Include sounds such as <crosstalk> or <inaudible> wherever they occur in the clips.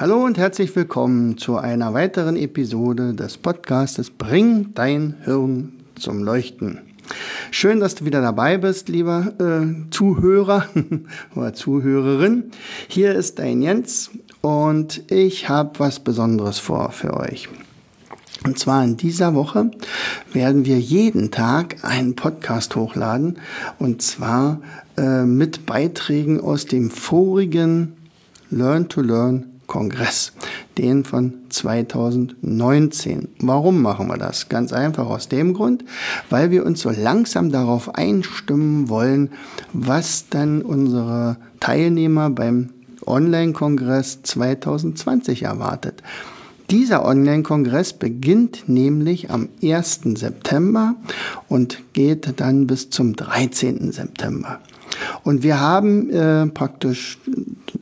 Hallo und herzlich willkommen zu einer weiteren Episode des Podcastes Bring dein Hirn zum Leuchten. Schön, dass du wieder dabei bist, lieber äh, Zuhörer <laughs> oder Zuhörerin. Hier ist dein Jens und ich habe was Besonderes vor für euch. Und zwar in dieser Woche werden wir jeden Tag einen Podcast hochladen und zwar äh, mit Beiträgen aus dem vorigen Learn to Learn Kongress, den von 2019. Warum machen wir das? Ganz einfach aus dem Grund, weil wir uns so langsam darauf einstimmen wollen, was dann unsere Teilnehmer beim Online-Kongress 2020 erwartet. Dieser Online-Kongress beginnt nämlich am 1. September und geht dann bis zum 13. September. Und wir haben äh, praktisch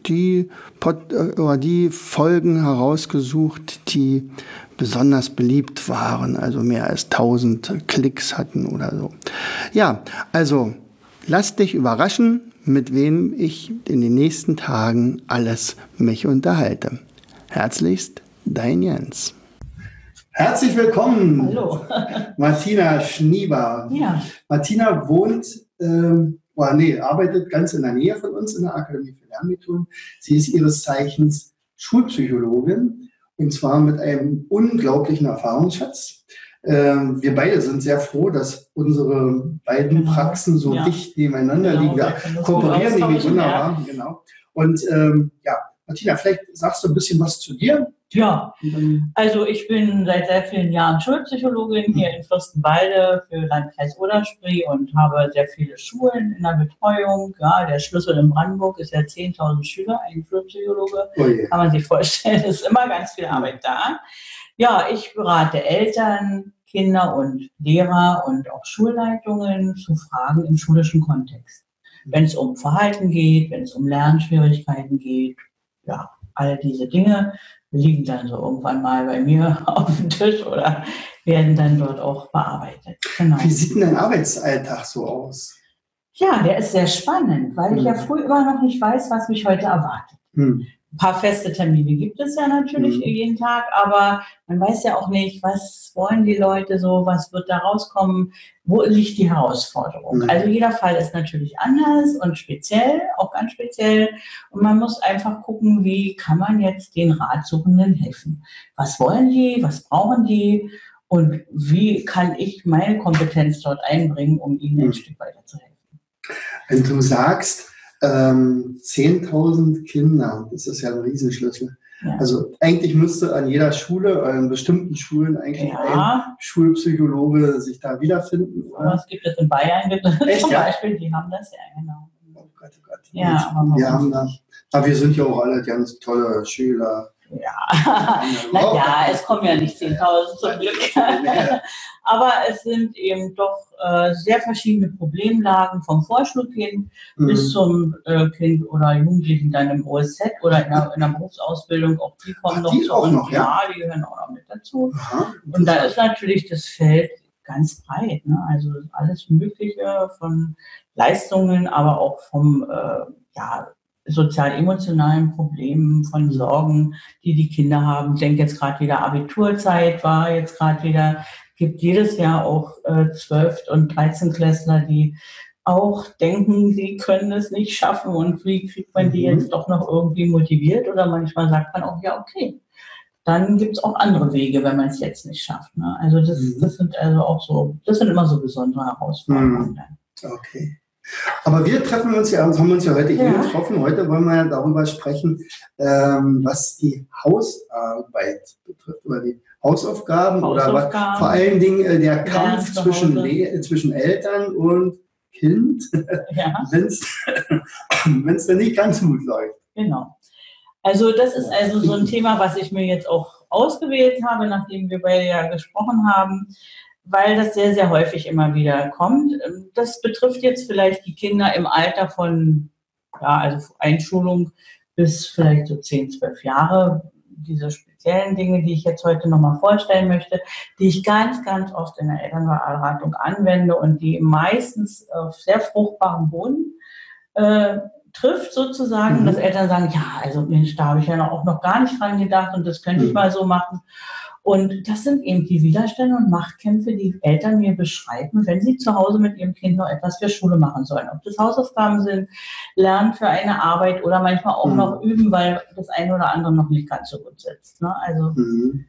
die, Pod, äh, die Folgen herausgesucht, die besonders beliebt waren, also mehr als 1000 Klicks hatten oder so. Ja, also lass dich überraschen, mit wem ich in den nächsten Tagen alles mich unterhalte. Herzlichst, dein Jens. Herzlich willkommen, Hallo. Martina Schnieber. Ja. Martina wohnt ähm, oder nee, arbeitet ganz in der Nähe von uns in der Akademie für Lernmethoden. Sie ist ihres Zeichens Schulpsychologin und zwar mit einem unglaublichen Erfahrungsschatz. Ähm, wir beide sind sehr froh, dass unsere beiden genau. Praxen so ja. dicht nebeneinander genau, liegen. Wir kooperieren nämlich wunderbar. Genau. Und ähm, ja, Martina, vielleicht sagst du ein bisschen was zu dir. Ja, also ich bin seit sehr vielen Jahren Schulpsychologin hier in Fürstenwalde für Landkreis Oderspree und habe sehr viele Schulen in der Betreuung. Ja, der Schlüssel in Brandenburg ist ja 10.000 Schüler, ein Schulpsychologe. Oh Kann man sich vorstellen, <laughs> ist immer ganz viel Arbeit da. Ja, ich berate Eltern, Kinder und Lehrer und auch Schulleitungen zu Fragen im schulischen Kontext. Wenn es um Verhalten geht, wenn es um Lernschwierigkeiten geht, ja, all diese Dinge liegen dann so irgendwann mal bei mir <laughs> auf dem Tisch oder werden dann dort auch bearbeitet. Genau. Wie sieht denn dein Arbeitsalltag so aus? Ja, der ist sehr spannend, weil ich ja hm. früh immer noch nicht weiß, was mich heute erwartet. Hm. Ein paar feste Termine gibt es ja natürlich mhm. jeden Tag, aber man weiß ja auch nicht, was wollen die Leute so, was wird da rauskommen, wo liegt die Herausforderung. Mhm. Also jeder Fall ist natürlich anders und speziell, auch ganz speziell. Und man muss einfach gucken, wie kann man jetzt den Ratsuchenden helfen. Was wollen die, was brauchen die und wie kann ich meine Kompetenz dort einbringen, um ihnen ein mhm. Stück weiter zu helfen. Wenn du sagst, ähm, 10.000 Kinder, das ist ja ein Riesenschlüssel. Ja. Also eigentlich müsste an jeder Schule, an bestimmten Schulen eigentlich ja. ein Schulpsychologe sich da wiederfinden. Oder? Was gibt es in Bayern? Gibt es Echt, zum ja? Beispiel, die haben das ja genau. Oh Gott, oh Gott. Ja, wir haben da, aber wir sind ja auch alle ganz tolle Schüler. Ja, <laughs> naja, es kommen ja nicht 10.000 zum <laughs> Glück. <laughs> Aber es sind eben doch äh, sehr verschiedene Problemlagen vom Vorschulkind mhm. bis zum äh, Kind oder Jugendlichen dann im OSZ oder in der, in der Berufsausbildung. Auch die kommen Ach, noch die zu uns. Noch, ja? ja, die gehören auch noch mit dazu. Aha, Und da ist natürlich das Feld ganz breit. Ne? Also alles Mögliche von Leistungen, aber auch vom äh, ja, sozial-emotionalen Problemen, von Sorgen, die die Kinder haben. Ich denke jetzt gerade wieder Abiturzeit war jetzt gerade wieder, gibt jedes Jahr auch äh, 12 und 13 Klässler, die auch denken, sie können es nicht schaffen und wie kriegt man die mhm. jetzt doch noch irgendwie motiviert oder manchmal sagt man auch, ja, okay. Dann gibt es auch andere Wege, wenn man es jetzt nicht schafft. Ne? Also das, mhm. das sind also auch so, das sind immer so besondere Herausforderungen. Mhm. Okay. Aber wir treffen uns ja, haben uns ja heute ja. hier getroffen. Heute wollen wir ja darüber sprechen, ähm, was die Hausarbeit betrifft oder die Hausaufgaben, Hausaufgaben. oder vor allen Dingen äh, der Kampf ja, zwischen, zwischen Eltern und Kind, <laughs> ja. wenn <laughs> es dann nicht ganz gut läuft. Genau. Also das ist also so ein Thema, was ich mir jetzt auch ausgewählt habe, nachdem wir beide ja gesprochen haben, weil das sehr, sehr häufig immer wieder kommt. Das betrifft jetzt vielleicht die Kinder im Alter von, ja, also Einschulung bis vielleicht so 10, 12 Jahre. Diese speziellen Dinge, die ich jetzt heute nochmal vorstellen möchte, die ich ganz, ganz oft in der Elternberatung anwende und die meistens auf sehr fruchtbaren Boden äh, trifft sozusagen, mhm. dass Eltern sagen, ja, also Mensch, da habe ich ja auch noch gar nicht dran gedacht und das könnte mhm. ich mal so machen. Und das sind eben die Widerstände und Machtkämpfe, die Eltern mir beschreiben, wenn sie zu Hause mit ihrem Kind noch etwas für Schule machen sollen. Ob das Hausaufgaben sind, Lernen für eine Arbeit oder manchmal auch mhm. noch üben, weil das eine oder andere noch nicht ganz so gut sitzt. Ne? Also mhm.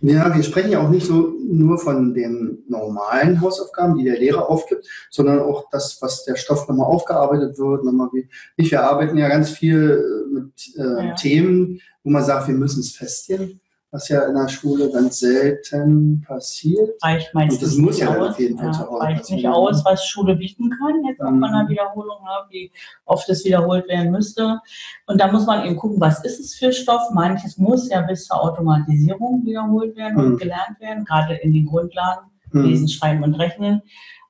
Ja, wir sprechen ja auch nicht so nur von den normalen Hausaufgaben, die der Lehrer aufgibt, sondern auch das, was der Stoff nochmal aufgearbeitet wird. Nochmal wie, wir arbeiten ja ganz viel mit äh, ja. Themen, wo man sagt, wir müssen es feststellen was ja in der Schule ganz selten passiert. Reicht meistens Und das muss ja aus. auf jeden Fall ja, Reicht nicht aus, was Schule bieten kann, jetzt auch mhm. von einer Wiederholung, wie oft es wiederholt werden müsste. Und da muss man eben gucken, was ist es für Stoff. Manches muss ja bis zur Automatisierung wiederholt werden mhm. und gelernt werden, gerade in den Grundlagen, mhm. Lesen, Schreiben und Rechnen.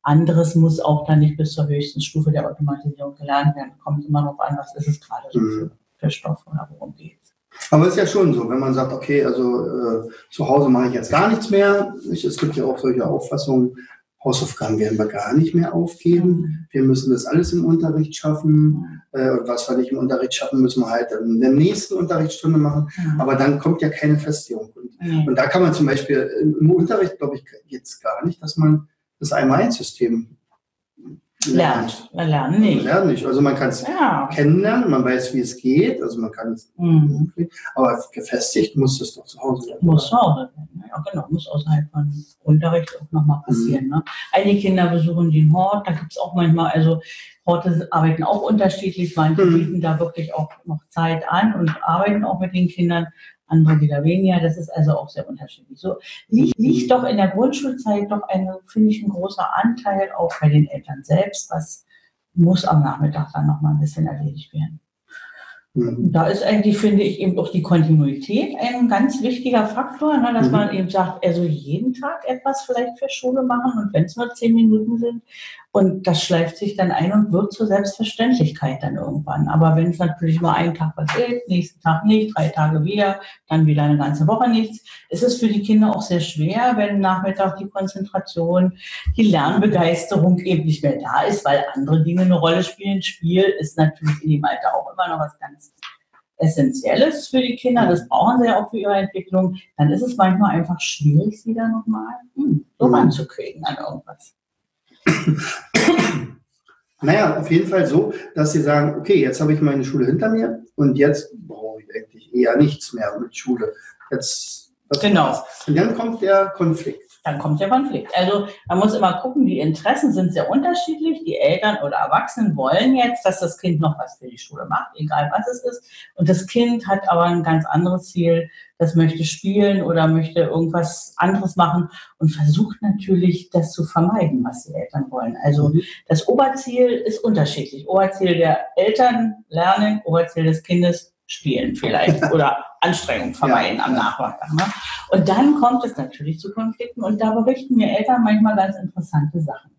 Anderes muss auch dann nicht bis zur höchsten Stufe der Automatisierung gelernt werden. Kommt immer noch an, was ist es gerade so mhm. für, für Stoff oder worum geht. Aber es ist ja schon so, wenn man sagt, okay, also äh, zu Hause mache ich jetzt gar nichts mehr. Ich, es gibt ja auch solche Auffassungen, Hausaufgaben werden wir gar nicht mehr aufgeben. Wir müssen das alles im Unterricht schaffen. Äh, und was wir nicht im Unterricht schaffen, müssen wir halt in der nächsten Unterrichtsstunde machen. Aber dann kommt ja keine Festlegung. Und, und da kann man zum Beispiel im Unterricht, glaube ich, jetzt gar nicht, dass man das Einmal-Eins-System lernt. Man lernt nicht. Man lernt nicht. Also man kann es ja. kennenlernen, man weiß, wie es geht, also man kann es, mhm. aber gefestigt muss es doch zu Hause werden. Muss zu Hause werden, ja genau, muss außerhalb von Unterricht auch nochmal passieren. Mhm. Ne? Einige Kinder besuchen den Hort, da gibt es auch manchmal, also Horte arbeiten auch unterschiedlich, manche mhm. bieten da wirklich auch noch Zeit an und arbeiten auch mit den Kindern andere wieder weniger. Das ist also auch sehr unterschiedlich. So liegt, liegt doch in der Grundschulzeit doch ein, finde ich, ein großer Anteil auch bei den Eltern selbst, was muss am Nachmittag dann noch mal ein bisschen erledigt werden. Mhm. Da ist eigentlich, finde ich, eben auch die Kontinuität ein ganz wichtiger Faktor, ne, dass mhm. man eben sagt, also jeden Tag etwas vielleicht für Schule machen und wenn es nur zehn Minuten sind. Und das schleift sich dann ein und wird zur Selbstverständlichkeit dann irgendwann. Aber wenn es natürlich mal einen Tag passiert, nächsten Tag nicht, drei Tage wieder, dann wieder eine ganze Woche nichts, ist es für die Kinder auch sehr schwer, wenn Nachmittag die Konzentration, die Lernbegeisterung eben nicht mehr da ist, weil andere Dinge eine Rolle spielen. Spiel ist natürlich in dem Alter auch immer noch was ganz Essentielles für die Kinder, das brauchen sie ja auch für ihre Entwicklung, dann ist es manchmal einfach schwierig, sie da nochmal hm, so mhm. ranzukriegen an irgendwas. <coughs> Naja, auf jeden Fall so, dass sie sagen, okay, jetzt habe ich meine Schule hinter mir und jetzt brauche ich eigentlich eher nichts mehr mit Schule. Jetzt, genau. Und dann kommt der Konflikt dann kommt der Konflikt. Also man muss immer gucken, die Interessen sind sehr unterschiedlich. Die Eltern oder Erwachsenen wollen jetzt, dass das Kind noch was für die Schule macht, egal was es ist. Und das Kind hat aber ein ganz anderes Ziel, das möchte spielen oder möchte irgendwas anderes machen und versucht natürlich, das zu vermeiden, was die Eltern wollen. Also mhm. das Oberziel ist unterschiedlich. Oberziel der Eltern lernen, Oberziel des Kindes spielen vielleicht <laughs> oder Anstrengung vermeiden ja. am Nachmittag. Ne? Und dann kommt es natürlich zu Konflikten und da berichten mir Eltern manchmal ganz interessante Sachen.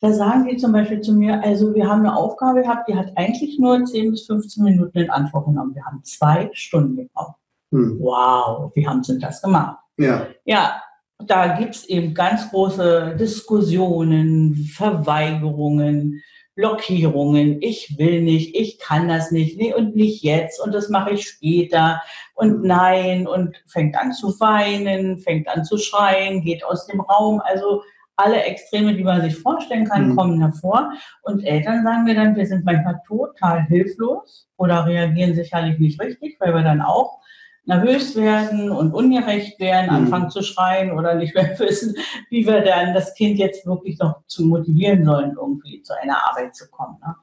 Da sagen die zum Beispiel zu mir, also wir haben eine Aufgabe gehabt, die hat eigentlich nur 10 bis 15 Minuten in Anspruch genommen. Wir haben zwei Stunden gebraucht. Hm. Wow, wie haben sie das gemacht? Ja. Ja, da gibt es eben ganz große Diskussionen, Verweigerungen, Blockierungen, ich will nicht, ich kann das nicht, nee, und nicht jetzt und das mache ich später und nein und fängt an zu weinen, fängt an zu schreien, geht aus dem Raum. Also alle Extreme, die man sich vorstellen kann, mhm. kommen hervor. Und Eltern sagen mir dann, wir sind manchmal total hilflos oder reagieren sicherlich nicht richtig, weil wir dann auch nervös werden und ungerecht werden, mhm. anfangen zu schreien oder nicht mehr <laughs> wissen, wie wir dann das Kind jetzt wirklich noch zu motivieren sollen, irgendwie zu einer Arbeit zu kommen. Ne?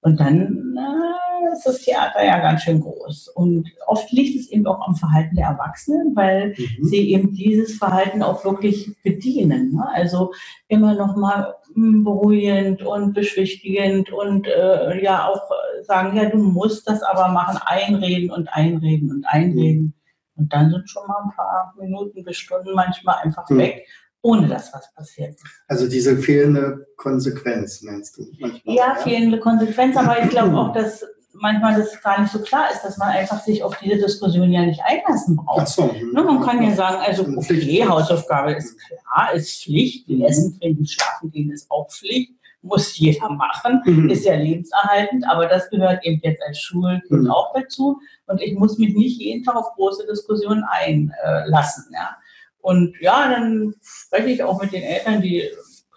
Und dann äh, ist das Theater ja ganz schön groß. Und oft liegt es eben auch am Verhalten der Erwachsenen, weil mhm. sie eben dieses Verhalten auch wirklich bedienen. Ne? Also immer noch mal beruhigend und beschwichtigend und äh, ja auch sagen, ja, du musst das aber machen, einreden und einreden und einreden. Und dann sind schon mal ein paar Minuten bis Stunden manchmal einfach mhm. weg, ohne dass was passiert Also diese fehlende Konsequenz, meinst du? Manchmal, ja, fehlende Konsequenz, aber ich glaube <clears throat> auch, dass manchmal das gar nicht so klar ist, dass man einfach sich auf diese Diskussion ja nicht einlassen braucht. So, ne, man kann ja sagen, also okay, Hausaufgabe ist klar, ist Pflicht, mhm. Essen, Trinken, Schlafen gehen ist auch Pflicht, muss jeder machen, mhm. ist ja lebenserhaltend, aber das gehört eben jetzt als Schulkind mhm. auch dazu und ich muss mich nicht jeden Tag auf große Diskussionen einlassen. Ja. Und ja, dann spreche ich auch mit den Eltern, die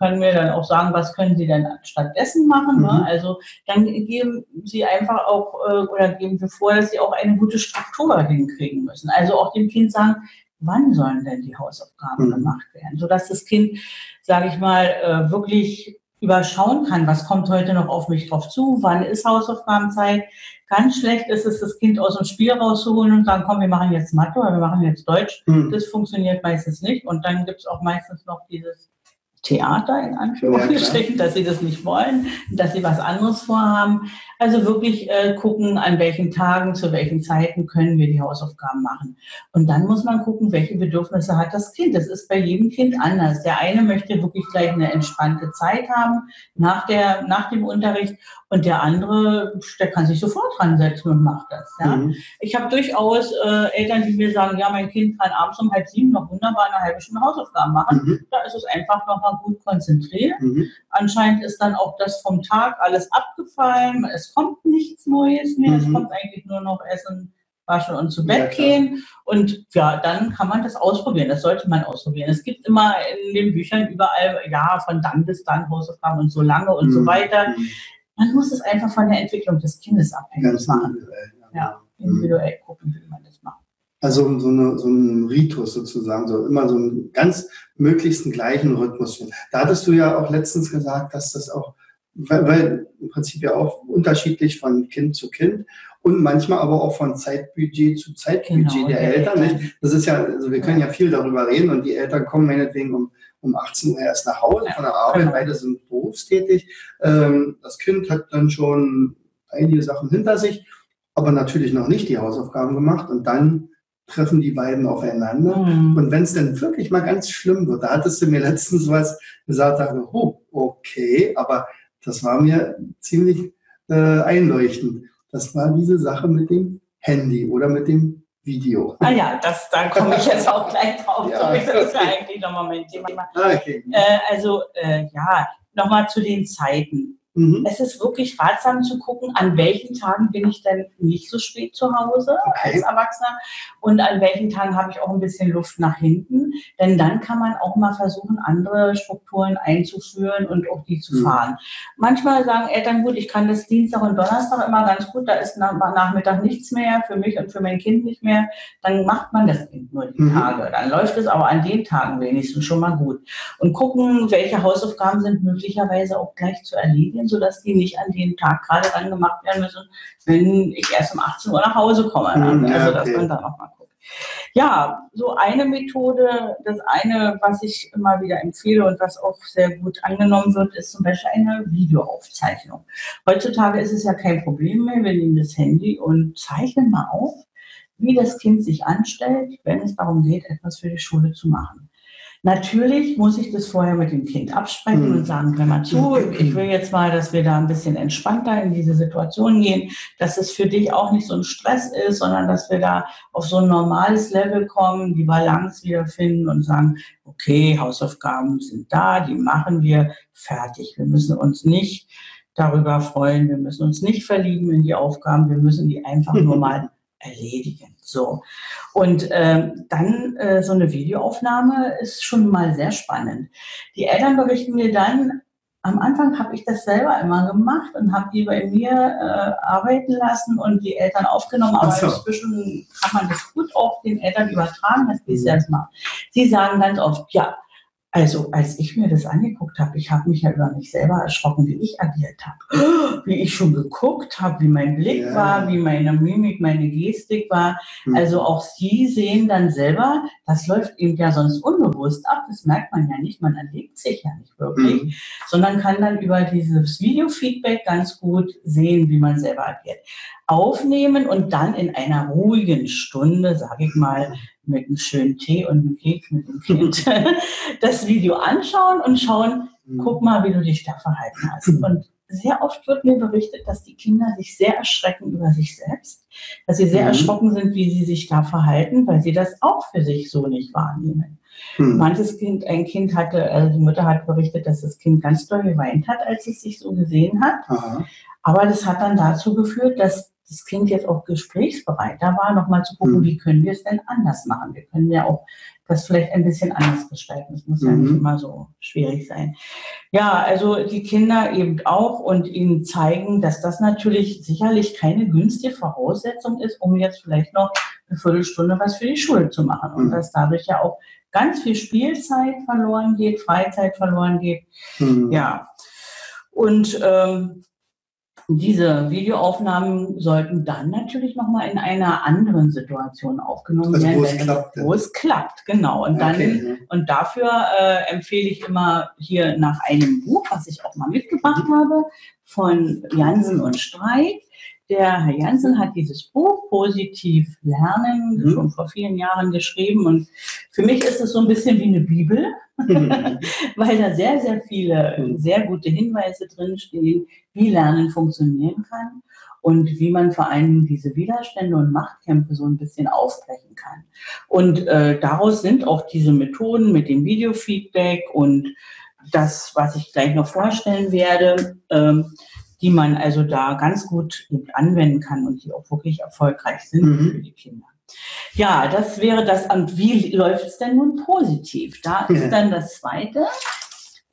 können mir dann auch sagen, was können sie denn stattdessen machen. Ne? Mhm. Ne? Also dann geben sie einfach auch äh, oder geben wir vor, dass sie auch eine gute Struktur hinkriegen müssen. Also auch dem Kind sagen, wann sollen denn die Hausaufgaben mhm. gemacht werden, sodass das Kind, sage ich mal, äh, wirklich überschauen kann, was kommt heute noch auf mich drauf zu, wann ist Hausaufgabenzeit. Ganz schlecht ist es, das Kind aus dem Spiel rauszuholen und sagen, komm, wir machen jetzt Mathe oder wir machen jetzt Deutsch. Mhm. Das funktioniert meistens nicht. Und dann gibt es auch meistens noch dieses Theater in Anführungsstrichen, ja, dass sie das nicht wollen, dass sie was anderes vorhaben. Also wirklich äh, gucken, an welchen Tagen, zu welchen Zeiten können wir die Hausaufgaben machen. Und dann muss man gucken, welche Bedürfnisse hat das Kind. Das ist bei jedem Kind anders. Der eine möchte wirklich gleich eine entspannte Zeit haben nach, der, nach dem Unterricht und der andere, der kann sich sofort dran setzen und macht das. Ja. Mhm. Ich habe durchaus äh, Eltern, die mir sagen, ja, mein Kind kann abends um halb sieben noch wunderbar eine halbe Stunde Hausaufgaben machen. Mhm. Da ist es einfach noch mal gut konzentriert. Mhm. Anscheinend ist dann auch das vom Tag alles abgefallen. Es kommt nichts Neues mehr. Es mhm. kommt eigentlich nur noch Essen, waschen und zu Bett ja, gehen. Und ja, dann kann man das ausprobieren. Das sollte man ausprobieren. Es gibt immer in den Büchern überall, ja, von dann bis dann Hausaufgaben und so lange und so mhm. weiter. Mhm. Man muss es einfach von der Entwicklung des Kindes abhängig Ganz machen. Individuell, ja. ja, individuell gucken, wie man das macht. Also so, eine, so ein Ritus sozusagen, so immer so einen ganz möglichsten gleichen Rhythmus. Da hattest du ja auch letztens gesagt, dass das auch, weil, weil im Prinzip ja auch unterschiedlich von Kind zu Kind und manchmal aber auch von Zeitbudget zu Zeitbudget genau, der, der Eltern. Nicht? Das ist ja, also wir können ja viel darüber reden und die Eltern kommen meinetwegen um um 18 Uhr erst nach Hause von der Arbeit, beide sind berufstätig. Ähm, das Kind hat dann schon einige Sachen hinter sich, aber natürlich noch nicht die Hausaufgaben gemacht und dann treffen die beiden aufeinander. Mhm. Und wenn es dann wirklich mal ganz schlimm wird, da hattest du mir letztens was gesagt, dachte, oh, okay, aber das war mir ziemlich äh, einleuchtend. Das war diese Sache mit dem Handy oder mit dem Video. Ah ja, das, da komme ich jetzt auch gleich drauf ja. Das ist ja eigentlich nochmal mein Thema. Okay. Äh, also äh, ja, nochmal zu den Zeiten. Mhm. Es ist wirklich ratsam zu gucken, an welchen Tagen bin ich denn nicht so spät zu Hause okay. als Erwachsener und an welchen Tagen habe ich auch ein bisschen Luft nach hinten. Denn dann kann man auch mal versuchen, andere Strukturen einzuführen und auch die zu mhm. fahren. Manchmal sagen Eltern, gut, ich kann das Dienstag und Donnerstag immer ganz gut, da ist nach, Nachmittag nichts mehr, für mich und für mein Kind nicht mehr. Dann macht man das Kind nur die mhm. Tage. Dann läuft es aber an den Tagen wenigstens schon mal gut. Und gucken, welche Hausaufgaben sind möglicherweise auch gleich zu erledigen Familien, sodass die nicht an den Tag gerade dann gemacht werden müssen, wenn ich erst um 18 Uhr nach Hause komme. Mhm, also, okay. dass man da nochmal guckt. Ja, so eine Methode, das eine, was ich immer wieder empfehle und was auch sehr gut angenommen wird, ist zum Beispiel eine Videoaufzeichnung. Heutzutage ist es ja kein Problem mehr, wir nehmen das Handy und zeichnen mal auf, wie das Kind sich anstellt, wenn es darum geht, etwas für die Schule zu machen. Natürlich muss ich das vorher mit dem Kind absprechen mhm. und sagen, hör mal zu, ich will jetzt mal, dass wir da ein bisschen entspannter in diese Situation gehen, dass es für dich auch nicht so ein Stress ist, sondern dass wir da auf so ein normales Level kommen, die Balance wiederfinden und sagen, okay, Hausaufgaben sind da, die machen wir fertig. Wir müssen uns nicht darüber freuen, wir müssen uns nicht verlieben in die Aufgaben, wir müssen die einfach <laughs> nur mal erledigen. So. Und ähm, dann äh, so eine Videoaufnahme ist schon mal sehr spannend. Die Eltern berichten mir dann, am Anfang habe ich das selber immer gemacht und habe die bei mir äh, arbeiten lassen und die Eltern aufgenommen, aber so. inzwischen kann man das gut auch den Eltern übertragen, dass die es mhm. selbst machen. Sie sagen ganz oft, ja, Also, als ich mir das angeguckt habe, ich habe mich ja über mich selber erschrocken, wie ich agiert habe. Wie ich schon geguckt habe, wie mein Blick ja. war, wie meine Mimik, meine Gestik war. Mhm. Also auch Sie sehen dann selber, das läuft eben ja sonst unbewusst ab. Das merkt man ja nicht, man erlebt sich ja nicht wirklich, mhm. sondern kann dann über dieses Videofeedback ganz gut sehen, wie man selber agiert. Aufnehmen und dann in einer ruhigen Stunde, sage ich mal, mit einem schönen Tee und einem Keks mit dem Kind <laughs> das Video anschauen und schauen, mhm. guck mal, wie du dich da verhalten hast. Mhm. Und sehr oft wird mir berichtet, dass die Kinder sich sehr erschrecken über sich selbst, dass sie sehr mhm. erschrocken sind, wie sie sich da verhalten, weil sie das auch für sich so nicht wahrnehmen. Mhm. Manches Kind, ein Kind hatte, also die Mutter hat berichtet, dass das Kind ganz doll geweint hat, als es sich so gesehen hat. Aha. Aber das hat dann dazu geführt, dass das Kind jetzt auch gesprächsbereiter war, nochmal zu gucken, mhm. wie können wir es denn anders machen. Wir können ja auch das vielleicht ein bisschen anders gestalten. Das muss mhm. ja nicht mhm. immer so schwierig sein. Ja, also die Kinder eben auch und ihnen zeigen, dass das natürlich sicherlich keine günstige Voraussetzung ist, um jetzt vielleicht noch eine Viertelstunde was für die Schule zu machen. Und mhm. dass dadurch ja auch ganz viel Spielzeit verloren geht, Freizeit verloren geht. Mhm. Ja. Und ähm, diese Videoaufnahmen sollten dann natürlich nochmal in einer anderen Situation aufgenommen also werden, wo es, klappt, wo es klappt, genau. Und dann okay, und dafür äh, empfehle ich immer hier nach einem Buch, was ich auch mal mitgebracht mhm. habe, von Jansen und Streit. Der Herr Jansen hat dieses Buch Positiv Lernen mhm. schon vor vielen Jahren geschrieben und für mich ist es so ein bisschen wie eine Bibel, mhm. <laughs> weil da sehr, sehr viele mhm. sehr gute Hinweise drinstehen, wie Lernen funktionieren kann und wie man vor allem diese Widerstände und Machtkämpfe so ein bisschen aufbrechen kann. Und äh, daraus sind auch diese Methoden mit dem Videofeedback und das, was ich gleich noch vorstellen werde, äh, die man also da ganz gut anwenden kann und die auch wirklich erfolgreich sind mhm. für die Kinder. Ja, das wäre das. Und wie läuft es denn nun positiv? Da <laughs> ist dann das zweite,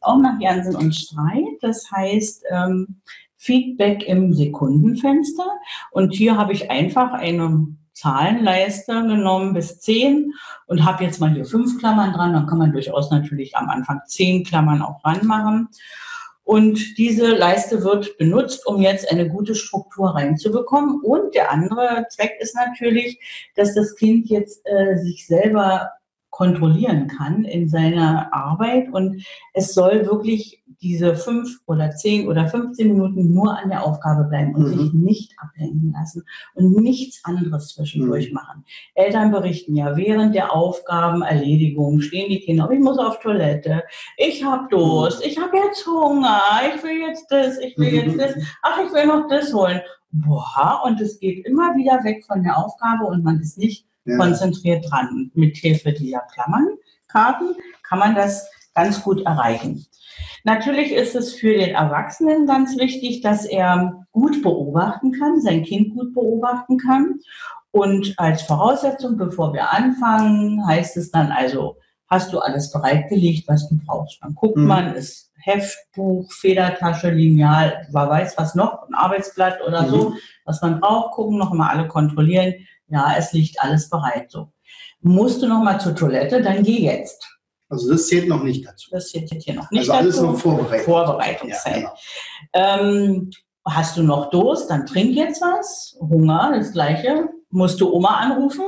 auch nach Jansen und Streit. Das heißt, ähm, Feedback im Sekundenfenster. Und hier habe ich einfach eine Zahlenleiste genommen bis 10 und habe jetzt mal hier fünf Klammern dran. Dann kann man durchaus natürlich am Anfang zehn Klammern auch ranmachen. Und diese Leiste wird benutzt, um jetzt eine gute Struktur reinzubekommen. Und der andere Zweck ist natürlich, dass das Kind jetzt äh, sich selber kontrollieren kann in seiner Arbeit. Und es soll wirklich diese fünf oder zehn oder 15 Minuten nur an der Aufgabe bleiben und mhm. sich nicht ablenken lassen und nichts anderes zwischendurch mhm. machen. Eltern berichten ja, während der Aufgabenerledigung stehen die Kinder, ich muss auf Toilette, ich habe Durst, ich habe jetzt Hunger, ich will jetzt das, ich will jetzt das, ach, ich will noch das holen. Boah, und es geht immer wieder weg von der Aufgabe und man ist nicht ja. konzentriert dran. Mit Hilfe dieser Klammernkarten kann man das ganz gut erreichen. Natürlich ist es für den Erwachsenen ganz wichtig, dass er gut beobachten kann, sein Kind gut beobachten kann. Und als Voraussetzung, bevor wir anfangen, heißt es dann also, hast du alles bereitgelegt, was du brauchst. Dann guckt mhm. man, ist Heftbuch, Federtasche, Lineal, wer weiß was noch, ein Arbeitsblatt oder mhm. so, was man braucht, gucken, noch mal alle kontrollieren. Ja, es liegt alles bereit so. Musst du noch mal zur Toilette, dann geh jetzt. Also das zählt noch nicht dazu. Das zählt hier noch nicht also alles dazu. noch Vorbereitung. Vorbereitungszeit. Ja, genau. ähm, hast du noch Durst, dann trink jetzt was. Hunger, das Gleiche. Musst du Oma anrufen?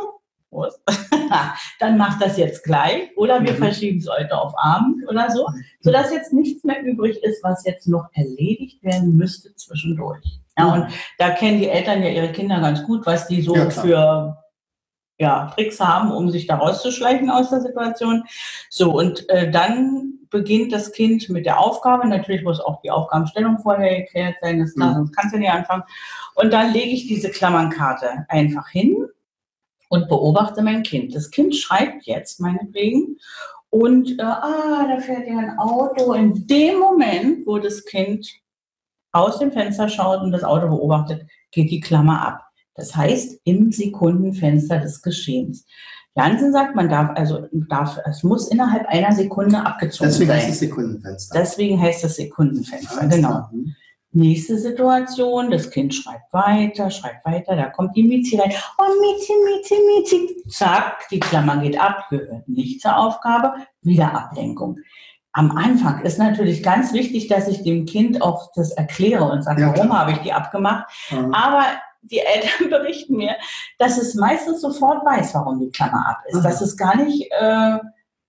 <laughs> dann mach das jetzt gleich. Oder wir mhm. verschieben es heute auf Abend oder so, sodass jetzt nichts mehr übrig ist, was jetzt noch erledigt werden müsste zwischendurch. Ja, mhm. und da kennen die Eltern ja ihre Kinder ganz gut, was die so ja, für ja, Tricks haben, um sich da rauszuschleichen aus der Situation. So, und äh, dann beginnt das Kind mit der Aufgabe. Natürlich muss auch die Aufgabenstellung vorher geklärt sein, das klar, mhm. sonst kannst du nicht anfangen. Und dann lege ich diese Klammernkarte einfach hin und beobachte mein Kind. Das Kind schreibt jetzt meinetwegen und äh, ah, da fährt ja ein Auto. In dem Moment, wo das Kind aus dem Fenster schaut und das Auto beobachtet, geht die Klammer ab. Das heißt, im Sekundenfenster des Geschehens. Jansen sagt, man darf, also darf, es muss innerhalb einer Sekunde abgezogen Deswegen sein. Deswegen heißt es Sekundenfenster. Deswegen heißt es Sekundenfenster, genau. Mhm. Nächste Situation, das Kind schreibt weiter, schreibt weiter, da kommt die Miezi rein. Oh, Miezi, Miezi, Miezi. Zack, die Klammer geht ab, gehört nicht zur Aufgabe, wieder Ablenkung. Am Anfang ist natürlich ganz wichtig, dass ich dem Kind auch das erkläre und sage, ja, warum habe ich die abgemacht. Ja. Aber die Eltern <laughs> berichten mir, dass es meistens sofort weiß, warum die Klammer ab ist. Mhm. Dass es gar nicht... Äh,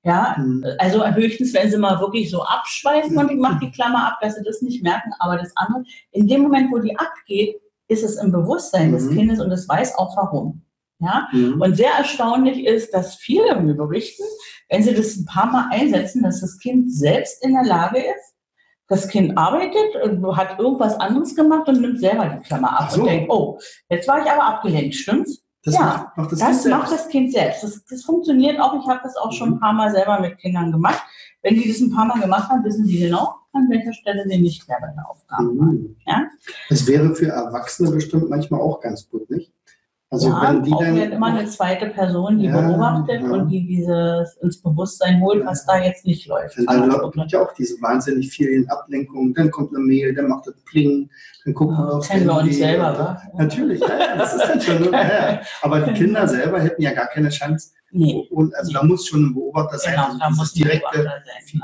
ja, mhm. also höchstens, wenn sie mal wirklich so abschweifen und ich mache die Klammer ab, dass sie das nicht merken. Aber das andere, in dem Moment, wo die abgeht, ist es im Bewusstsein mhm. des Kindes und es weiß auch warum. Ja? Mhm. Und sehr erstaunlich ist, dass viele mir berichten, wenn sie das ein paar Mal einsetzen, dass das Kind selbst in der Lage ist, das Kind arbeitet und hat irgendwas anderes gemacht und nimmt selber die Klammer ab so. und denkt, oh, jetzt war ich aber abgelenkt, stimmt's? Das ja, macht das, das kind macht das Kind selbst. Das, das funktioniert auch. Ich habe das auch schon ein paar Mal selber mit Kindern gemacht. Wenn die das ein paar Mal gemacht haben, wissen die genau, an welcher Stelle sie nicht mehr bei der Aufgabe mhm. waren. Ja? Das wäre für Erwachsene bestimmt manchmal auch ganz gut, nicht? Also ja, wenn die dann, immer eine zweite Person, die ja, beobachtet ja. und die dieses ins Bewusstsein holt, was da jetzt nicht läuft. Dann also, gibt ja auch diese wahnsinnig vielen Ablenkungen. Dann kommt eine Mail, dann macht das Pling, dann gucken wir auf Kennen wir uns selber, wa? Natürlich, ja, das ist dann schon. Aber die Kinder selber hätten ja gar keine Chance. Nee. Und also da muss schon ein Beobachter sein. Genau, also da muss direkte sein,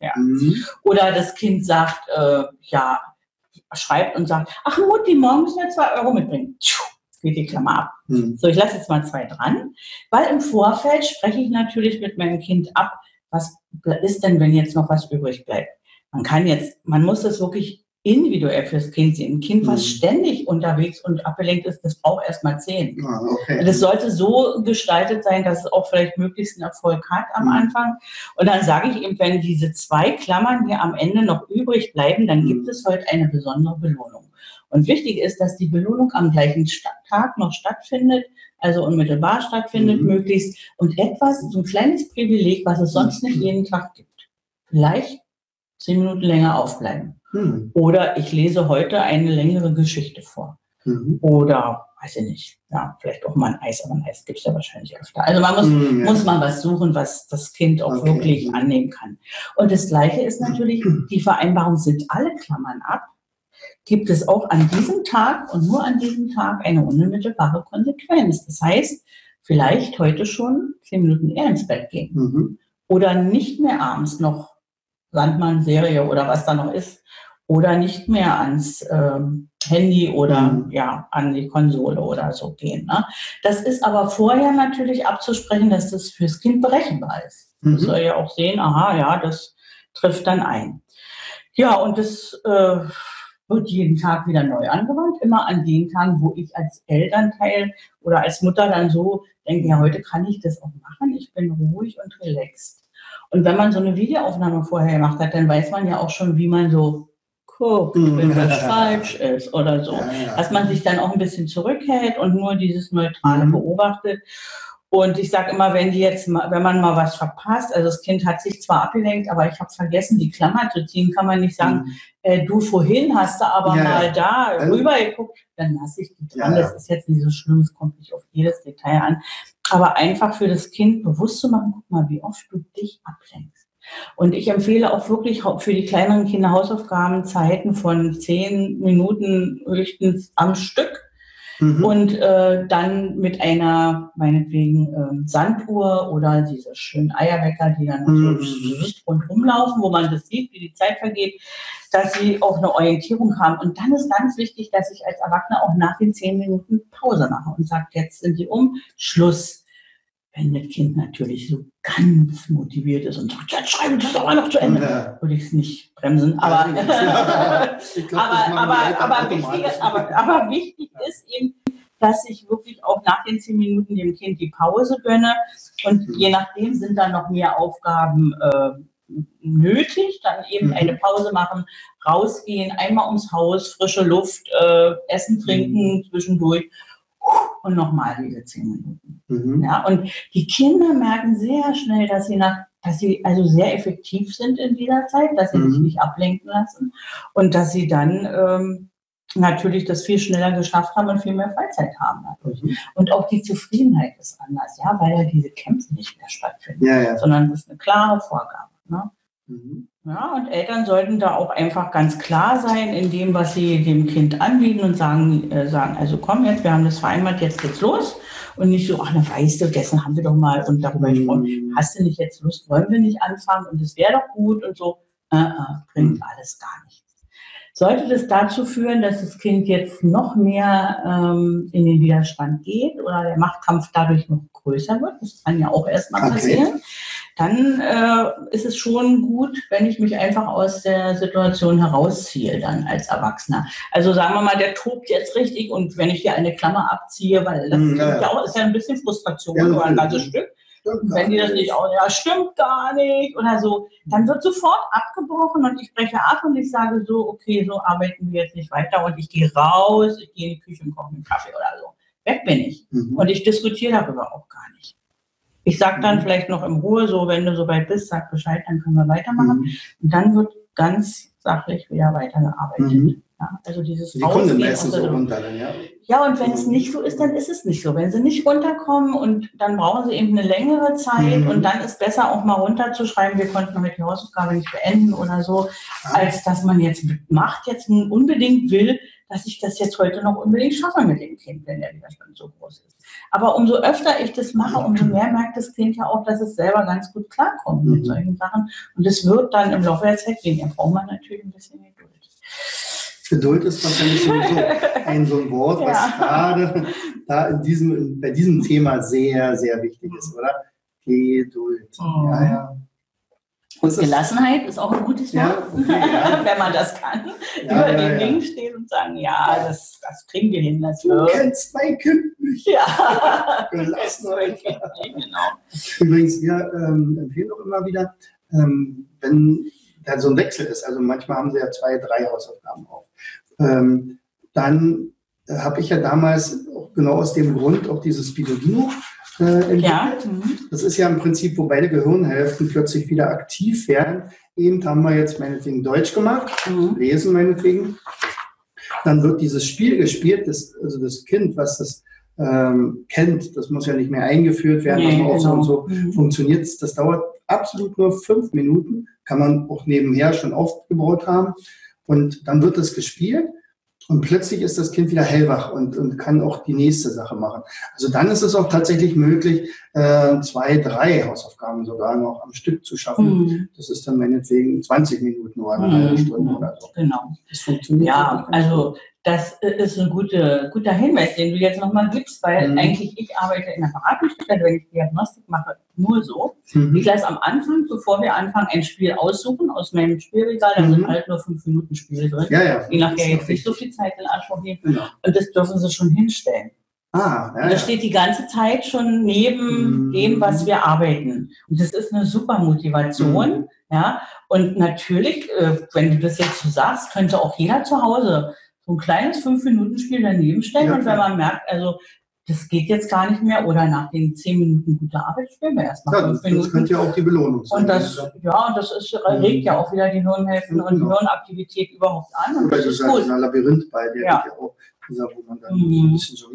ne? mhm. Oder das Kind sagt, äh, ja, schreibt und sagt, ach Mutti, morgen müssen wir zwei Euro mitbringen. Tschuh geht die Klammer ab. Mhm. So, ich lasse jetzt mal zwei dran, weil im Vorfeld spreche ich natürlich mit meinem Kind ab, was ist denn, wenn jetzt noch was übrig bleibt. Man kann jetzt, man muss das wirklich individuell fürs Kind sehen. Ein Kind, was mhm. ständig unterwegs und abgelenkt ist, das braucht erstmal zehn. Ah, okay. Das sollte so gestaltet sein, dass es auch vielleicht möglichst einen Erfolg hat am mhm. Anfang. Und dann sage ich eben, wenn diese zwei Klammern hier am Ende noch übrig bleiben, dann gibt mhm. es heute eine besondere Belohnung. Und wichtig ist, dass die Belohnung am gleichen Tag noch stattfindet, also unmittelbar stattfindet, mhm. möglichst. Und etwas, so ein kleines Privileg, was es sonst nicht mhm. jeden Tag gibt. Vielleicht zehn Minuten länger aufbleiben. Mhm. Oder ich lese heute eine längere Geschichte vor. Mhm. Oder, weiß ich nicht, ja, vielleicht auch mal ein Eis, aber ein Eis gibt es ja wahrscheinlich öfter. Also man muss, mhm, muss mal was suchen, was das Kind auch okay. wirklich annehmen kann. Und das Gleiche ist natürlich, die Vereinbarung sind alle Klammern ab gibt es auch an diesem Tag und nur an diesem Tag eine unmittelbare Konsequenz. Das heißt, vielleicht heute schon zehn Minuten eher ins Bett gehen. Mhm. Oder nicht mehr abends noch Sandmann-Serie oder was da noch ist. Oder nicht mehr ans ähm, Handy oder mhm. ja, an die Konsole oder so gehen. Ne? Das ist aber vorher natürlich abzusprechen, dass das fürs Kind berechenbar ist. Mhm. Das soll ja auch sehen, aha, ja, das trifft dann ein. Ja, und das äh, wird jeden Tag wieder neu angewandt, immer an den Tagen, wo ich als Elternteil oder als Mutter dann so denke, ja, heute kann ich das auch machen, ich bin ruhig und relaxed. Und wenn man so eine Videoaufnahme vorher gemacht hat, dann weiß man ja auch schon, wie man so guckt, wenn das <laughs> falsch ist oder so. Dass man sich dann auch ein bisschen zurückhält und nur dieses Neutrale mhm. beobachtet. Und ich sage immer, wenn die jetzt, mal, wenn man mal was verpasst, also das Kind hat sich zwar abgelenkt, aber ich habe vergessen, die Klammer zu ziehen, kann man nicht sagen, mhm. äh, du vorhin hast du aber ja, mal da also, rüber geguckt, dann lasse ich die dran. Ja, das ist jetzt nicht so schlimm, es kommt nicht auf jedes Detail an. Aber einfach für das Kind bewusst zu machen, guck mal, wie oft du dich ablenkst. Und ich empfehle auch wirklich für die kleineren Kinder Hausaufgaben Zeiten von zehn Minuten höchstens am Stück Mhm. Und äh, dann mit einer, meinetwegen, ähm, Sanduhr oder diese schönen Eierwecker, die dann mhm. so rundherum laufen, wo man das sieht, wie die Zeit vergeht, dass sie auch eine Orientierung haben. Und dann ist ganz wichtig, dass ich als Erwachsener auch nach den zehn Minuten Pause mache und sage, jetzt sind sie um, Schluss wenn das Kind natürlich so ganz motiviert ist und sagt, jetzt schreibe ich das aber noch zu Ende, ja. würde ich es nicht bremsen. Aber, glaub, <laughs> aber, aber, aber, wichtig, aber, aber wichtig ist eben, dass ich wirklich auch nach den zehn Minuten dem Kind die Pause gönne. Und mhm. je nachdem sind dann noch mehr Aufgaben äh, nötig, dann eben mhm. eine Pause machen, rausgehen, einmal ums Haus, frische Luft, äh, Essen, Trinken mhm. zwischendurch und nochmal diese zehn Minuten. Mhm. Ja, und die Kinder merken sehr schnell, dass sie nach dass sie also sehr effektiv sind in dieser Zeit, dass sie mhm. sich nicht ablenken lassen und dass sie dann ähm, natürlich das viel schneller geschafft haben und viel mehr Freizeit haben dadurch. Mhm. Und auch die Zufriedenheit ist anders, ja, weil ja diese Kämpfe nicht mehr stattfinden, ja, ja. sondern das ist eine klare Vorgabe. Ne? Mhm. Ja, und Eltern sollten da auch einfach ganz klar sein in dem, was sie dem Kind anbieten und sagen, äh, sagen, also komm jetzt, wir haben das vereinbart, jetzt geht's los. Und nicht so, ach, na weißt du, gestern haben wir doch mal und darüber gesprochen, mhm. hast du nicht jetzt Lust, wollen wir nicht anfangen und es wäre doch gut und so. Äh, äh, bringt mhm. alles gar nichts. Sollte das dazu führen, dass das Kind jetzt noch mehr ähm, in den Widerstand geht oder der Machtkampf dadurch noch größer wird, das kann ja auch erstmal okay. Dann äh, ist es schon gut, wenn ich mich einfach aus der Situation herausziehe, dann als Erwachsener. Also sagen wir mal, der tobt jetzt richtig und wenn ich hier eine Klammer abziehe, weil das hm, ja, ja. Auch, ist ja ein bisschen Frustration ja, über ein ganzes Stück. wenn die das nicht auch, ja, stimmt gar nicht oder so, dann wird sofort abgebrochen und ich breche ab und ich sage so, okay, so arbeiten wir jetzt nicht weiter und ich gehe raus, ich gehe in die Küche und koche einen Kaffee oder so. Weg bin ich. Mhm. Und ich diskutiere darüber auch gar nicht. Ich sage dann mhm. vielleicht noch im Ruhe, so wenn du soweit bist, sag Bescheid, dann können wir weitermachen. Mhm. Und dann wird ganz sachlich wieder weitergearbeitet. Mhm. Ja, also dieses Die Kunden messen so runter dann, ja? Ja, und wenn es mhm. nicht so ist, dann ist es nicht so. Wenn sie nicht runterkommen und dann brauchen sie eben eine längere Zeit mhm. und dann ist besser auch mal runterzuschreiben, wir konnten heute die Hausaufgabe nicht beenden oder so, ah. als dass man jetzt macht, jetzt unbedingt will, dass ich das jetzt heute noch unbedingt schaffe mit dem Kind, wenn der Widerstand so groß ist. Aber umso öfter ich das mache, umso mehr merkt das Kind ja auch, dass es selber ganz gut klarkommt mhm. mit solchen Sachen. Und es wird dann im Laufe der Zeit weniger. Braucht man natürlich ein bisschen Geduld. Geduld ist wahrscheinlich sowieso ein so ein Wort, <laughs> was ja. gerade da in diesem, bei diesem Thema sehr, sehr wichtig ist, oder? Geduld. Oh. Ja, ja. Und Gelassenheit ist auch ein gutes Wort, ja, okay, ja. <laughs> wenn man das kann. Ja, Über den Dingen stehen und sagen, ja, das, das kriegen wir hin. Das du wird. kennst mein Kind nicht. Ja. <laughs> Gelassenheit. <laughs> genau. Übrigens, wir ähm, empfehlen auch immer wieder, ähm, wenn da so ein Wechsel ist, also manchmal haben sie ja zwei, drei Hausaufgaben auf, ähm, dann habe ich ja damals auch genau aus dem Grund auch dieses Spidolino äh, ja. Mhm. Das ist ja im Prinzip, wo beide Gehirnhälften plötzlich wieder aktiv werden. Eben haben wir jetzt meinetwegen Deutsch gemacht, mhm. lesen meinetwegen. Dann wird dieses Spiel gespielt, das, also das Kind, was das ähm, kennt, das muss ja nicht mehr eingeführt werden, nee, aber auch genau. so und so mhm. funktioniert Das dauert absolut nur fünf Minuten, kann man auch nebenher schon aufgebaut haben. Und dann wird das gespielt und plötzlich ist das Kind wieder hellwach und, und kann auch die nächste Sache machen. Also dann ist es auch tatsächlich möglich, äh, zwei, drei Hausaufgaben sogar noch am Stück zu schaffen. Mhm. Das ist dann meinetwegen 20 Minuten oder eine mhm. halbe Stunde oder so. Genau. Das funktioniert. Ja, also das ist ein gute, guter Hinweis, den du jetzt nochmal gibst, weil mhm. eigentlich ich arbeite in der Beratungsstelle, wenn ich Diagnostik mache, nur so. Mhm. Ich lasse am Anfang, bevor wir anfangen, ein Spiel aussuchen aus meinem Spielregal. Da mhm. sind halt nur fünf Minuten Spiele drin. Ja, ja. Je nachdem jetzt nicht so viel Zeit in Anspruch nehmen. Genau. Und das dürfen sie schon hinstellen. Ah, ja, das steht die ganze Zeit schon neben mhm. dem, was wir arbeiten. Und das ist eine super Motivation. Mhm. Ja, und natürlich, äh, wenn du das jetzt so sagst, könnte auch jeder zu Hause ein kleines Fünf-Minuten-Spiel daneben stellen ja, und wenn man merkt, also das geht jetzt gar nicht mehr oder nach den zehn Minuten guter Arbeit spielen wir erstmal ja, fünf das, Minuten. Das könnte ja auch die Belohnung sein. Und das, ja, und das ist, regt ja auch wieder die Hirnhälften ja, und die genau. Hirnaktivität überhaupt an. Und oder das ist dieser Labyrinth bei der ja. auch, dieser, wo man dann mhm. ein bisschen so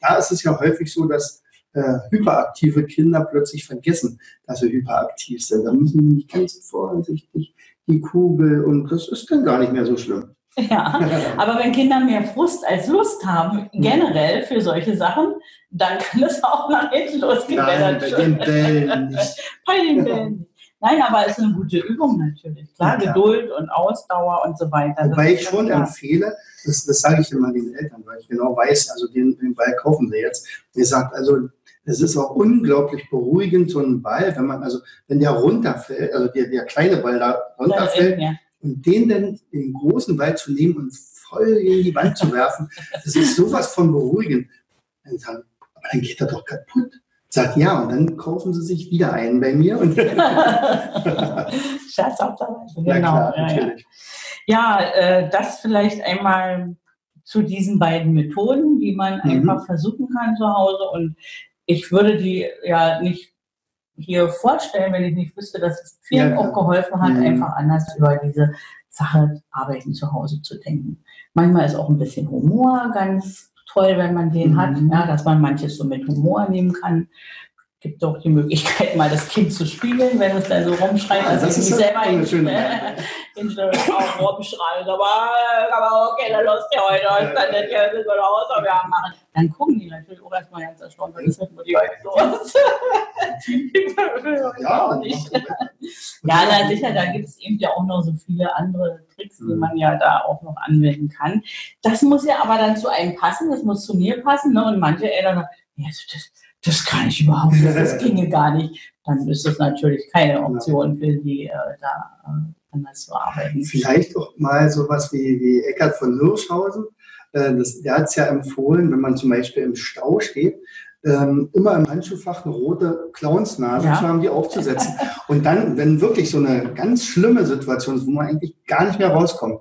Da ist es ja häufig so, dass äh, hyperaktive Kinder plötzlich vergessen, dass sie hyperaktiv sind. Da müssen sie ganz vorsichtig die Kugel und das ist dann gar nicht mehr so schlimm. <laughs> Ja, aber wenn Kinder mehr Frust als Lust haben, generell für solche Sachen, dann kann es auch nach hinten losgehen. Nein, <laughs> bei den Bällen nicht. bei den Bällen Nein, aber es ist eine gute Übung natürlich. Klar, ja, Geduld und Ausdauer und so weiter. Wobei ich schon klar. empfehle, das, das sage ich immer den Eltern, weil ich genau weiß, also den, den Ball kaufen sie jetzt. Ihr sagt, also es ist auch unglaublich beruhigend, so ein Ball, wenn man, also wenn der runterfällt, also der, der kleine Ball da runterfällt, ja, ja und den dann den großen Ball zu nehmen und voll in die Wand zu werfen, das ist sowas von beruhigend. Dann sagen, aber dann geht er doch kaputt. Sagt ja, und dann kaufen sie sich wieder einen bei mir. Und <laughs> Scherz auf der Weise, genau. Klar, ja, natürlich. ja, äh, das vielleicht einmal zu diesen beiden Methoden, die man mhm. einfach versuchen kann zu Hause. Und ich würde die ja nicht hier vorstellen, wenn ich nicht wüsste, dass es vielen ja, auch geholfen hat, mhm. einfach anders über diese Sache Arbeiten zu Hause zu denken. Manchmal ist auch ein bisschen Humor ganz toll, wenn man den mhm. hat, ja, dass man manches so mit Humor nehmen kann. Gibt auch die Möglichkeit, mal das Kind zu spiegeln, wenn es dann so rumschreit, also das ich ist mich ja selber eine schöne in, in, auch rumschreien, aber, aber okay, dann los dir heute, ich kann nicht hier so Hausaufgaben machen. Dann gucken die natürlich auch erstmal ganz erstaunt, was ist mit die heute los? <laughs> Ja, auch nicht. Ja, na sicher, da gibt es eben ja auch noch so viele andere Tricks, die Mhm. man ja da auch noch anwenden kann. Das muss ja aber dann zu einem passen, das muss zu mir passen. Ne? Und manche Eltern sagen, ja, das, das kann ich überhaupt nicht, das <laughs> ginge gar nicht. Dann ist das natürlich keine Option für die, äh, da äh, anders zu arbeiten. Vielleicht auch mal sowas wie, wie Eckhard von Hirschhausen. Äh, das, der hat es ja empfohlen, wenn man zum Beispiel im Stau steht, ähm, immer im Handschuhfach eine rote Clownsnase Ja. zu haben, die aufzusetzen. Und dann, wenn wirklich so eine ganz schlimme Situation ist, wo man eigentlich gar nicht mehr rauskommt,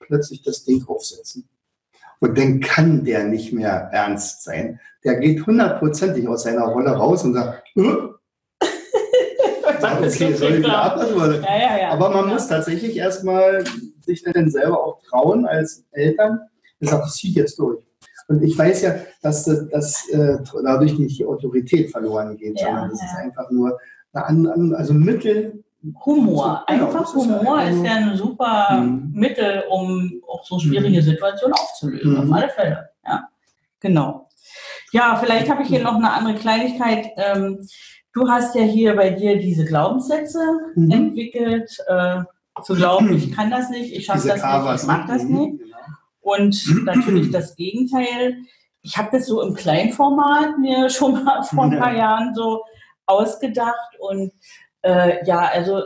plötzlich das Ding aufsetzen. Und dann kann der nicht mehr ernst sein. Der geht hundertprozentig aus seiner Rolle raus und sagt, äh, <laughs> Das ist okay, so soll ich wieder ab? Ja, ja, ja. aber man muss tatsächlich erstmal sich dann selber auch trauen als Eltern. Ich sage, das ziehe jetzt durch. Und ich weiß ja, dass, das, dass äh, dadurch nicht die Autorität verloren geht, sondern das ist einfach nur eine, also ein Mittel. Humor. Genau, Einfach das ist ja Humor einfach ist ja ein super Mhm. Mittel, um auch so schwierige Situationen aufzulösen. Mhm. Auf alle Fälle. Ja, genau. Ja, vielleicht habe ich hier noch eine andere Kleinigkeit. Ähm, du hast ja hier bei dir diese Glaubenssätze Mhm. entwickelt. Äh, zu glauben, ich kann das nicht, ich schaffe das nicht, ich mag das mhm, nicht. genau. Und <clears throat> natürlich das Gegenteil. Ich habe das so im Kleinformat mir schon mal vor ein paar Ja. Jahren so ausgedacht. Und äh, ja, also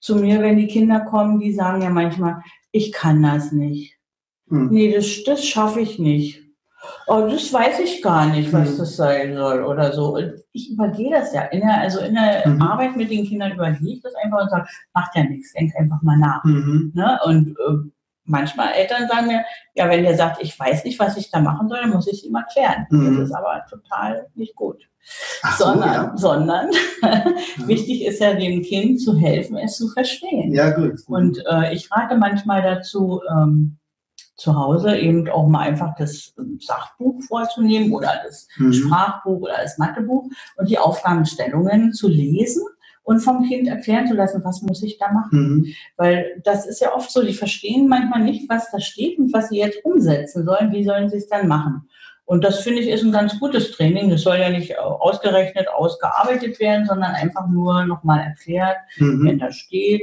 zu mir, wenn die Kinder kommen, die sagen ja manchmal, ich kann das nicht. Mhm. Nee, das, das schaffe ich nicht. Oh, das weiß ich gar nicht, was Mhm. das sein soll oder so. Und ich übergehe das ja. In der, also in der Mhm. Arbeit mit den Kindern übergehe ich das einfach und sage, macht ja nichts, denk einfach mal nach. Mhm. Ne? Und äh, manchmal Eltern sagen mir, ja, wenn der sagt, ich weiß nicht, was ich da machen soll, dann muss ich es ihm erklären. Mhm. Das ist aber total nicht gut. Ach so, sondern, ja. sondern Ja. <laughs> <laughs> wichtig ist ja dem Kind zu helfen, es zu verstehen. Ja, gut. Und äh, ich rate manchmal dazu, ähm, zu Hause eben auch mal einfach das ähm, Sachbuch vorzunehmen oder das Mhm. Sprachbuch oder das Mathebuch und die Aufgabenstellungen zu lesen und vom Kind erklären zu lassen, was muss ich da machen. Mhm. Weil das ist ja oft so, die verstehen manchmal nicht, was da steht und was sie jetzt umsetzen sollen. Wie sollen sie es dann machen? Und das finde ich ist ein ganz gutes Training. Das soll ja nicht ausgerechnet, ausgearbeitet werden, sondern einfach nur nochmal erklärt, wenn Mhm. da steht,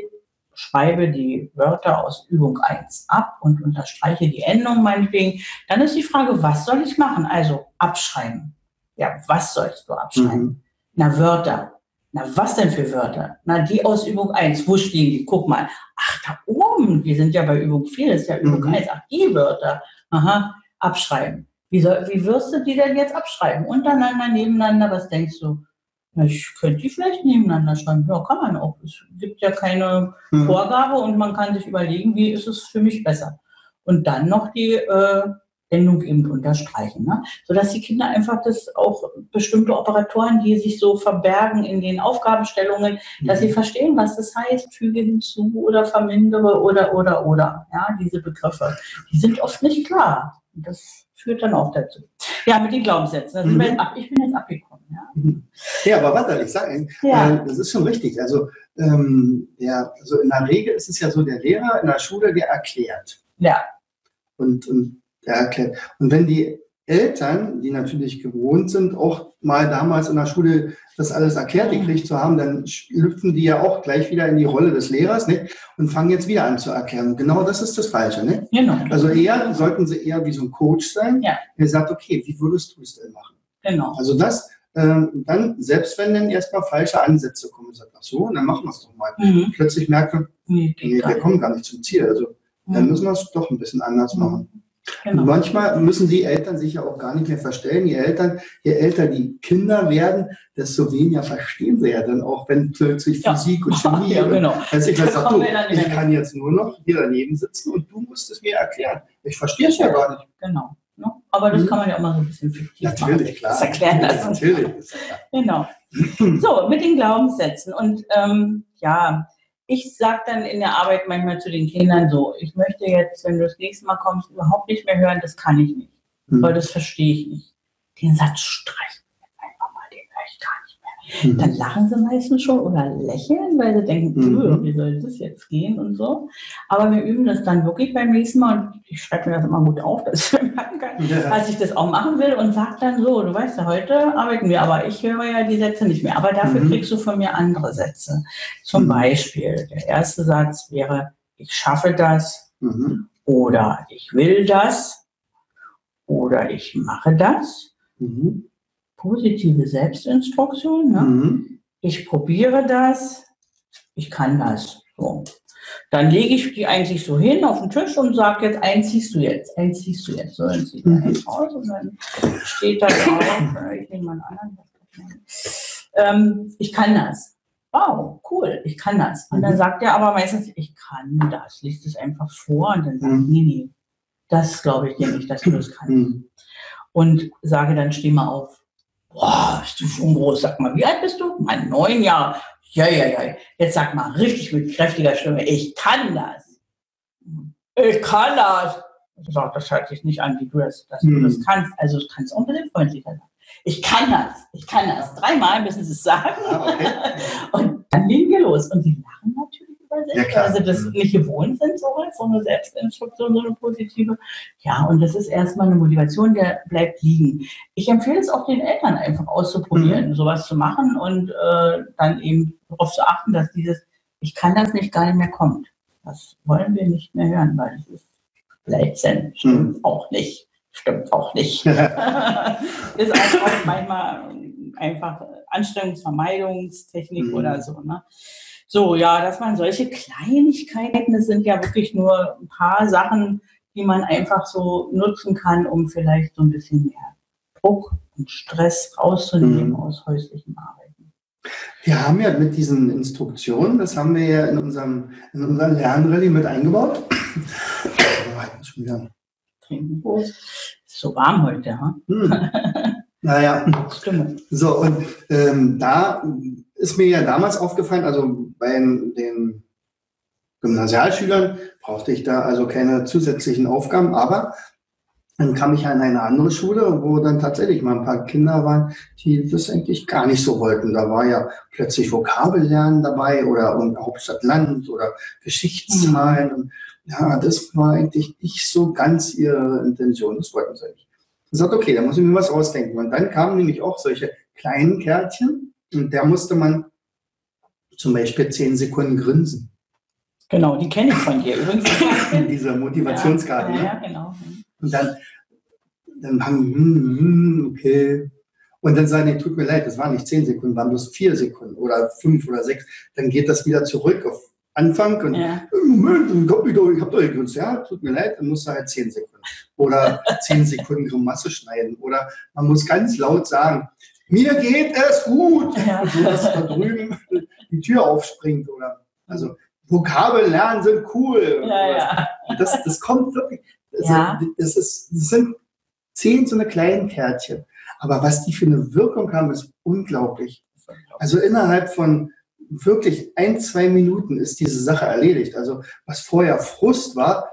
schreibe die Wörter aus Übung 1 ab und unterstreiche die Endung meinetwegen. Dann ist die Frage, was soll ich machen? Also abschreiben. Ja, was sollst du abschreiben? Mhm. Na, Wörter. Na, was denn für Wörter? Na, die aus Übung 1. Wo stehen die? Guck mal. Ach, da oben. Wir sind ja bei Übung 4. Das ist ja Übung Mhm. 1. Ach, die Wörter. Aha, abschreiben. Wie, soll, wie wirst du die denn jetzt abschreiben? Untereinander, nebeneinander? Was denkst du? Na, ich könnte die vielleicht nebeneinander schreiben. Ja, kann man auch. Es gibt ja keine Mhm. Vorgabe und man kann sich überlegen, wie ist es für mich besser. Und dann noch die äh, Endung eben unterstreichen, ne? sodass die Kinder einfach das auch bestimmte Operatoren, die sich so verbergen in den Aufgabenstellungen, dass sie verstehen, was das heißt, füge hinzu oder vermindere oder oder oder. Ja, diese Begriffe, die sind oft nicht klar. Und das führt dann auch dazu. Ja, mit den Glaubenssätzen. Wir Mhm. ich bin jetzt abgekommen. Ja. Ja, aber warte, ich sage, Ja. äh, das ist schon richtig. Also, ähm, der, also in der Regel ist es ja so, der Lehrer in der Schule, der erklärt. ja, Und, und der erklärt. Und wenn die Eltern, die natürlich gewohnt sind, auch mal damals in der Schule das alles erklärt gekriegt zu haben, dann schlüpfen die ja auch gleich wieder in die Rolle des Lehrers ne? und fangen jetzt wieder an zu erklären. Genau das ist das Falsche. Ne? genau. Also eher sollten sie eher wie so ein Coach sein, Ja. der sagt, okay, wie würdest du es denn machen? genau. Also das, ähm, dann, selbst wenn dann erstmal falsche Ansätze kommen, sagt, ach so, dann machen wir es doch mal. Mhm. Plötzlich merkt man, Nee, nee, wir kommen gar nicht zum Ziel. Also dann Mhm. müssen wir es doch ein bisschen anders machen. Genau. manchmal müssen die Eltern sich ja auch gar nicht mehr verstellen. Die Eltern, je älter die Kinder werden, desto weniger verstehen sie ja dann auch, wenn plötzlich Ja. Physik und Chemie. <laughs> Ja, genau. Also ich kommen du, ich kann jetzt nur noch hier daneben sitzen und du musst es mir erklären. Ich verstehe es ja gar nicht. Genau. Ne? Aber das Mhm. kann man ja auch mal so ein bisschen fiktiv Natürlich, machen. klar. Das erklären lassen. Natürlich. Genau. <clears throat> So, mit den Glaubenssätzen. Und ähm, ja, ich sage dann in der Arbeit manchmal zu den Kindern so, ich möchte jetzt, wenn du das nächste Mal kommst, überhaupt nicht mehr hören, das kann ich nicht. Hm. Weil das verstehe ich nicht. Den Satz streichen wir einfach mal, den höre ich gar nicht mehr. Mhm. Dann lachen sie meistens schon oder lächeln, weil sie denken, mhm. wie soll das jetzt gehen und so. Aber wir üben das dann wirklich beim nächsten Mal und ich schreibe mir das immer gut auf, <laughs> dass ich merken kann, ja. ich das auch machen will und sage dann so, du weißt ja, heute arbeiten wir, aber ich höre ja die Sätze nicht mehr. Aber dafür mhm. kriegst du von mir andere Sätze. Zum mhm. Beispiel, der erste Satz wäre, ich schaffe das mhm. oder ich will das oder ich mache das. Mhm. Positive Selbstinstruktion. Ne? Mhm. Ich probiere das. Ich kann das. So. Dann lege ich die eigentlich so hin auf den Tisch und sage jetzt, eins ziehst du jetzt, eins ziehst du jetzt. So, dann zieht er mhm. eins raus und dann steht da drauf, ich nehme mal einen anderen. Ähm, ich kann das. Wow, cool, ich kann das. Und dann mhm. sagt er aber meistens, ich kann das. Liest es einfach vor und dann sagt, mhm. nee, nee, das glaube ich dir nicht, dass du das kannst. Mhm. Und sage dann, steh mal auf. Boah, bist du schon groß. Sag mal, wie alt bist du? Mein neun Jahre. Ja, ja, ja. Jetzt sag mal richtig mit kräftiger Stimme, ich kann das. Ich kann das. Sagt, das hört sich nicht an, wie du das, dass mhm. du das kannst. Also du kannst auch ein bisschen freundlicher sein. Ich kann das. Ich kann das. Dreimal müssen sie es sagen. Ah, okay. <laughs> Und dann legen wir los. Und die lachen natürlich bei sich, ja, weil sie das nicht gewohnt sind, so, so eine Selbstinstruktion, so eine positive. Ja, und das ist erstmal eine Motivation, der bleibt liegen. Ich empfehle es auch den Eltern einfach auszuprobieren, mhm. sowas zu machen und äh, dann eben darauf zu achten, dass dieses, ich kann das nicht, gar nicht mehr kommt. Das wollen wir nicht mehr hören, weil es ist Blödsinn, stimmt mhm. auch nicht. Stimmt auch nicht. <laughs> ist einfach manchmal einfach Anstrengungsvermeidungstechnik mhm. oder so. Ne? So, ja, dass man solche Kleinigkeiten, das sind ja wirklich nur ein paar Sachen, die man einfach so nutzen kann, um vielleicht so ein bisschen mehr Druck und Stress rauszunehmen mhm. aus häuslichen Arbeiten. Wir haben ja mit diesen Instruktionen, das haben wir ja in unserem, in unserem Lernrallye mit eingebaut. schon wieder. Trinken Ist so warm heute, ha? Hm. Naja, Stimmt. so und ähm, da ist mir ja damals aufgefallen, also bei den Gymnasialschülern brauchte ich da also keine zusätzlichen Aufgaben, aber dann kam ich an eine andere Schule, wo dann tatsächlich mal ein paar Kinder waren, die das eigentlich gar nicht so wollten. Da war ja plötzlich Vokabellernen dabei oder Hauptstadt Land oder Geschichtszahlen. Mhm. Ja, das war eigentlich nicht so ganz ihre Intention. Das wollten sie nicht. Ich sagte, okay, da muss ich mir was ausdenken. Und dann kamen nämlich auch solche kleinen Kärtchen, und der musste man zum Beispiel zehn Sekunden grinsen. Genau, die kenne ich von dir übrigens. <laughs> In dieser Motivationskarte. Ja, ja, genau. Und dann, dann haben, hm, hm, okay. Und dann sagen die, tut mir leid, das waren nicht zehn Sekunden, waren bloß vier Sekunden oder fünf oder sechs. Dann geht das wieder zurück auf Anfang und ja. Moment, ich habe doch gegrinst. Ja, tut mir leid, dann muss er halt zehn Sekunden. Oder zehn Sekunden Grimasse schneiden. Oder man muss ganz laut sagen, mir geht es gut. Ja. So, dass da drüben die Tür aufspringt oder also Vokabeln lernen sind cool. Ja, ja. Das, das kommt wirklich. Also, ja. das, ist, das sind zehn so eine kleinen Kärtchen. Aber was die für eine Wirkung haben, ist unglaublich. Also innerhalb von wirklich ein, zwei Minuten ist diese Sache erledigt. Also was vorher Frust war,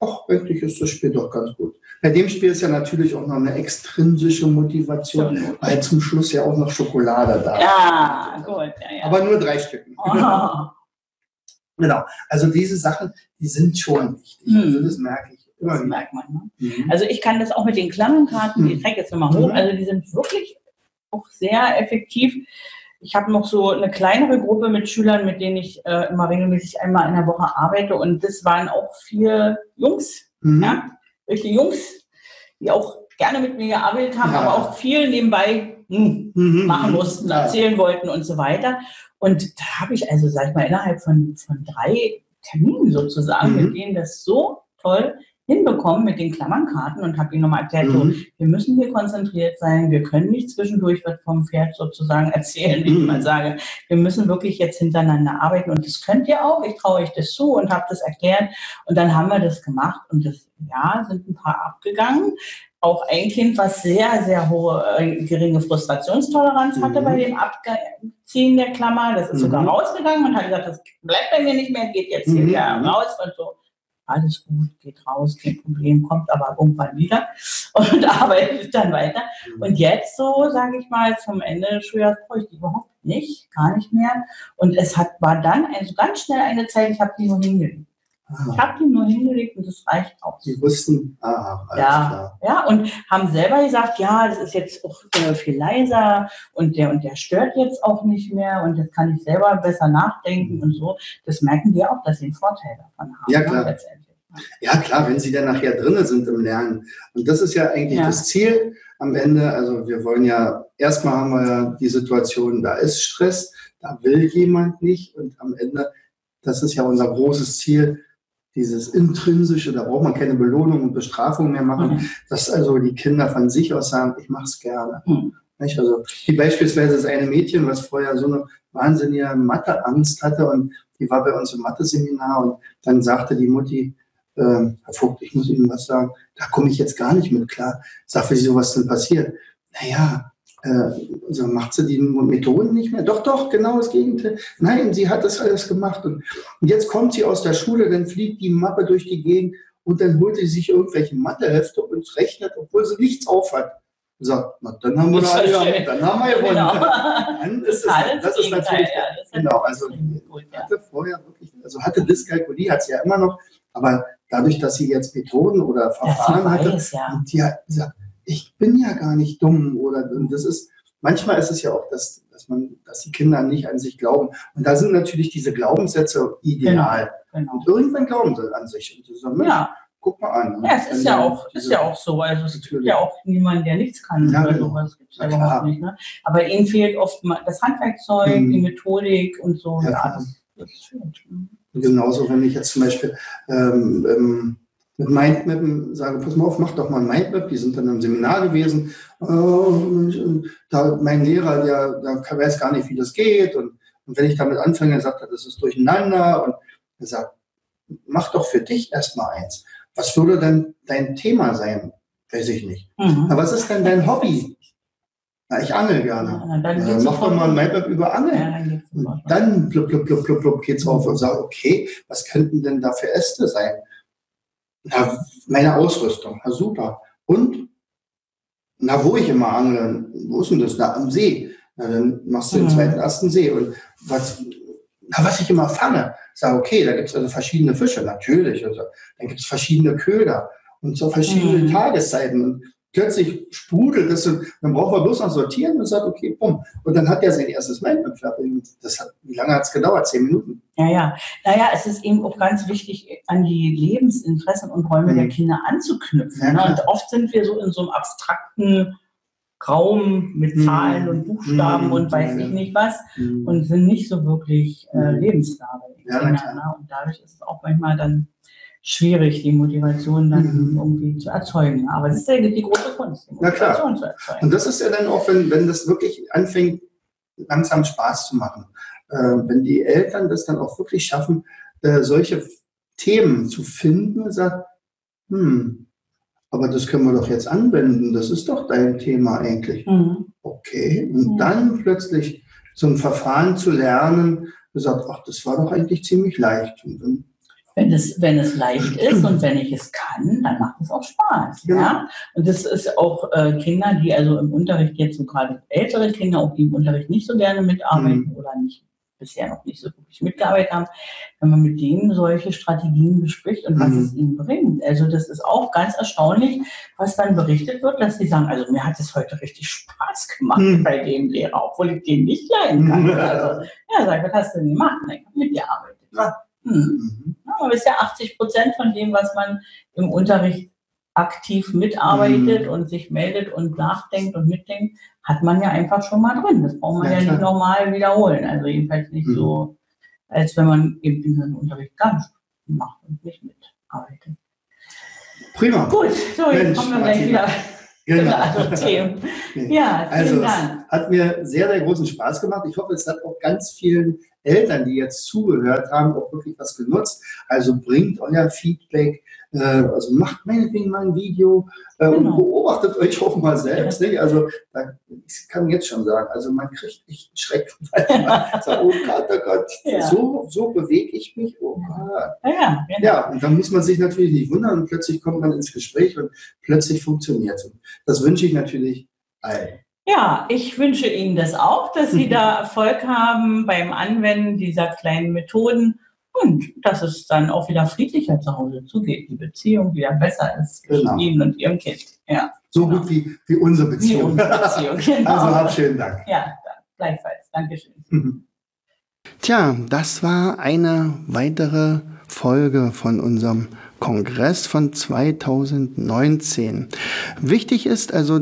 ach, eigentlich ist das Spiel doch ganz gut. Bei dem Spiel ist ja natürlich auch noch eine extrinsische Motivation, ja. weil zum Schluss ja auch noch Schokolade da ist. Ja, gut. Ja, ja. Aber nur drei Stücken. Oh. <laughs> genau. Also diese Sachen, die sind schon wichtig. Hm. Also das merke ich. Immer das merkt man. Ne? Mhm. Also ich kann das auch mit den Klammerkarten, ich zeige jetzt nochmal hoch, mhm. also die sind wirklich auch sehr effektiv. Ich habe noch so eine kleinere Gruppe mit Schülern, mit denen ich äh, immer regelmäßig einmal in der Woche arbeite. Und das waren auch vier Jungs. Mhm. Ja? welche Jungs, die auch gerne mit mir gearbeitet haben, ja. aber auch viel nebenbei hm, mhm. machen mussten, erzählen wollten und so weiter. Und da habe ich also, sag ich mal, innerhalb von, von drei Terminen sozusagen, mhm. mit denen das so toll hinbekommen mit den Klammernkarten und habe ihnen nochmal erklärt, mhm. so, wir müssen hier konzentriert sein, wir können nicht zwischendurch was vom Pferd sozusagen <laughs> erzählen, wie ich mhm. mal sage. Wir müssen wirklich jetzt hintereinander arbeiten und das könnt ihr auch, ich traue euch das zu und habe das erklärt und dann haben wir das gemacht und das, ja, sind ein paar abgegangen. Auch ein Kind, was sehr, sehr hohe, äh, geringe Frustrationstoleranz hatte mhm. bei dem Abziehen der Klammer, das ist sogar mhm. rausgegangen und hat gesagt, das bleibt bei mir nicht mehr, geht jetzt hier mhm. wieder raus und so alles gut, geht raus, kein Problem, kommt aber irgendwann wieder <laughs> und arbeitet dann weiter. Mhm. Und jetzt so, sage ich mal, zum Ende des Schuljahres brauche ich die überhaupt nicht, gar nicht mehr. Und es hat, war dann also ganz schnell eine Zeit, ich habe die nur hingelegt. Ich Ah, habe die nur hingelegt und das reicht aus. die wussten, ah, alles Ja. klar. Ja, und haben selber gesagt, ja, das ist jetzt auch äh, viel leiser und der und der stört jetzt auch nicht mehr und jetzt kann ich selber besser nachdenken und so. Das merken die auch, dass sie einen Vorteil davon haben. Ja, ne, klar. letztendlich. Ja, klar, wenn sie dann nachher drinnen sind im Lernen. Und das ist ja eigentlich Ja. das Ziel am Ende. Also wir wollen ja, erstmal haben wir ja die Situation, da ist Stress, da will jemand nicht. Und am Ende, das ist ja unser großes Ziel, dieses intrinsische, da braucht man keine Belohnung und Bestrafung mehr machen, Mhm. dass also die Kinder von sich aus sagen, ich mache es gerne. Mhm. Nicht? Also wie beispielsweise das eine Mädchen, was vorher so eine wahnsinnige Matheangst hatte und die war bei uns im Mathe-Seminar und dann sagte die Mutti, ähm, Herr Vogt, ich muss Ihnen was sagen, da komme ich jetzt gar nicht mit klar. Sag, wieso was denn passiert? Naja, äh, so macht sie die Methoden nicht mehr? Doch, doch, genau das Gegenteil. Nein, sie hat das alles gemacht. Und, und jetzt kommt sie aus der Schule, dann fliegt die Mappe durch die Gegend und dann holt sie sich irgendwelche Mathehefte und rechnet, obwohl sie nichts aufhat. Sagt, na, dann haben wir, Das ja, schön. dann haben wir gewonnen. Genau. <laughs> Dann ist es, Total das ist natürlich, ja, das genau, also gut, ja. hatte vorher wirklich, also hatte Dyskalkulie, hat sie ja immer noch, aber dadurch, dass sie jetzt Methoden oder Verfahren hatte, weiß, ja. die hat gesagt, ich bin ja gar nicht dumm oder und das ist, manchmal ist es ja auch, dass, dass man, dass die Kinder nicht an sich glauben. Und da sind natürlich diese Glaubenssätze ideal. Genau. Und irgendwann glauben sie an sich. Und sie sagen, Ja, guck mal an. ja, es ist ja auch, ist ja auch so. Also es gibt Natürlich. ja auch niemanden, der nichts kann Ja, oder genau. sowas. Gibt's ja überhaupt nicht. Ne? Aber ihnen fehlt oft mal das Handwerkzeug, Mhm. die Methodik und so. Ja, Ja, das, das fehlt. Mhm. Und genauso, wenn ich jetzt zum Beispiel ähm, ähm, mit Mindmappen sage, pass mal auf, mach doch mal ein Mindmap. Die sind dann im Seminar gewesen. Äh, und, da, mein Lehrer, der, der weiß gar nicht, wie das geht. Und, und wenn ich damit anfange, sagt er, das ist durcheinander. Und er sagt, mach doch für dich erstmal eins. Was würde denn dein Thema sein? Weiß ich nicht. Mhm. Aber was ist denn dein Hobby? Na, ich angel gerne. Ja, dann geht's mach doch mal ein Mindmap über Angeln. Ja, dann dann blub, blub, blub, blub, blub geht's auf und sagt, okay, was könnten denn da für Äste sein? Na, meine Ausrüstung, na super. Und, na, wo ich immer angle, wo ist denn das? Na, am See. Na, dann machst du den Mhm. zweiten ersten See. Und was, na, was ich immer fange, sag, okay, da gibt's also verschiedene Fische, natürlich. Also, dann gibt's verschiedene Köder und so verschiedene Mhm. Tageszeiten. Und plötzlich sprudelt das und dann braucht man bloß noch sortieren und sagt, okay, bumm. Und dann hat er sein erstes Mindmap fertig. Das hat, wie lange hat's gedauert? Zehn Minuten. Ja, ja. Naja, es ist eben auch ganz wichtig, an die Lebensinteressen und Räume Mhm. der Kinder anzuknüpfen. Ja, ne? Und oft sind wir so in so einem abstrakten Raum mit Mhm. Zahlen und Buchstaben Mhm. und weiß ich nicht was Und und sind nicht so wirklich äh, Mhm. lebensnahe. die Ja, ne? Und dadurch ist es auch manchmal dann schwierig, die Motivation dann Mhm. irgendwie zu erzeugen. Aber das ist ja die große Kunst, die Na klar. Motivation zu erzeugen. das ist ja dann auch, wenn, wenn das wirklich anfängt, langsam Spaß zu machen. Äh, wenn die Eltern das dann auch wirklich schaffen, äh, solche Themen zu finden und sagen, hm, aber das können wir doch jetzt anwenden, das ist doch dein Thema eigentlich. Mhm. Okay, und Ja. dann plötzlich so ein Verfahren zu lernen, gesagt, ach, das war doch eigentlich ziemlich leicht. Und dann, Wenn es, wenn es leicht ist und wenn ich es kann, dann macht es auch Spaß. Genau. Ja? Und das ist auch äh, Kinder, die also im Unterricht jetzt so gerade ältere Kinder, auch die im Unterricht nicht so gerne mitarbeiten Mhm. oder nicht bisher noch nicht so wirklich mitgearbeitet haben, wenn man mit denen solche Strategien bespricht und was Mhm. es ihnen bringt. Also das ist auch ganz erstaunlich, was dann berichtet wird, dass sie sagen, also mir hat es heute richtig Spaß gemacht Mhm. bei dem Lehrer, obwohl ich den nicht leiden kann. Mhm. Also, ja, sag, was hast du denn gemacht? Na, Ich habe mitgearbeitet. Ja. Hm. mhm. Ja, aber es ist ja 80 Prozent von dem, was man im Unterricht aktiv mitarbeitet Mhm. und sich meldet und nachdenkt und mitdenkt, hat man ja einfach schon mal drin. Das braucht man Ja, ja, nicht nochmal wiederholen. Also jedenfalls nicht Mhm. so, als wenn man eben den Unterricht gar nicht macht und nicht mitarbeitet. Prima. Gut, so jetzt Mensch, kommen wir gleich Martina. wieder <laughs> Genau. <laughs> anderen Themen. <laughs> Ja, vielen Also es Dank. hat mir sehr, sehr großen Spaß gemacht. Ich hoffe, es hat auch ganz vielen Eltern, die jetzt zugehört haben, auch wirklich was genutzt. Also bringt euer Feedback, äh, also macht meinetwegen mal ein Video äh, genau. und beobachtet euch auch mal selbst. Nicht? Also da, ich kann jetzt schon sagen, also man kriegt echt einen Schreck, <laughs> weil man sagt, oh Gott, oh Gott, ja. so, so bewege ich mich. Oh Gott. Ja, genau. ja, und dann muss man sich natürlich nicht wundern und plötzlich kommt man ins Gespräch und plötzlich funktioniert es. Das wünsche ich natürlich allen. Ja, ich wünsche Ihnen das auch, dass Sie da <laughs> Erfolg haben beim Anwenden dieser kleinen Methoden und dass es dann auch wieder friedlicher zu Hause zugeht, die Beziehung wieder besser ist zwischen genau. Ihnen und Ihrem Kind. Ja, so genau. gut wie, wie unsere Beziehung. Wie unsere Beziehung <laughs> genau. Also schönen Dank. Ja, gleichfalls. Dankeschön. Mhm. <laughs> Tja, das war eine weitere Folge von unserem Kongress von 2019. Wichtig ist also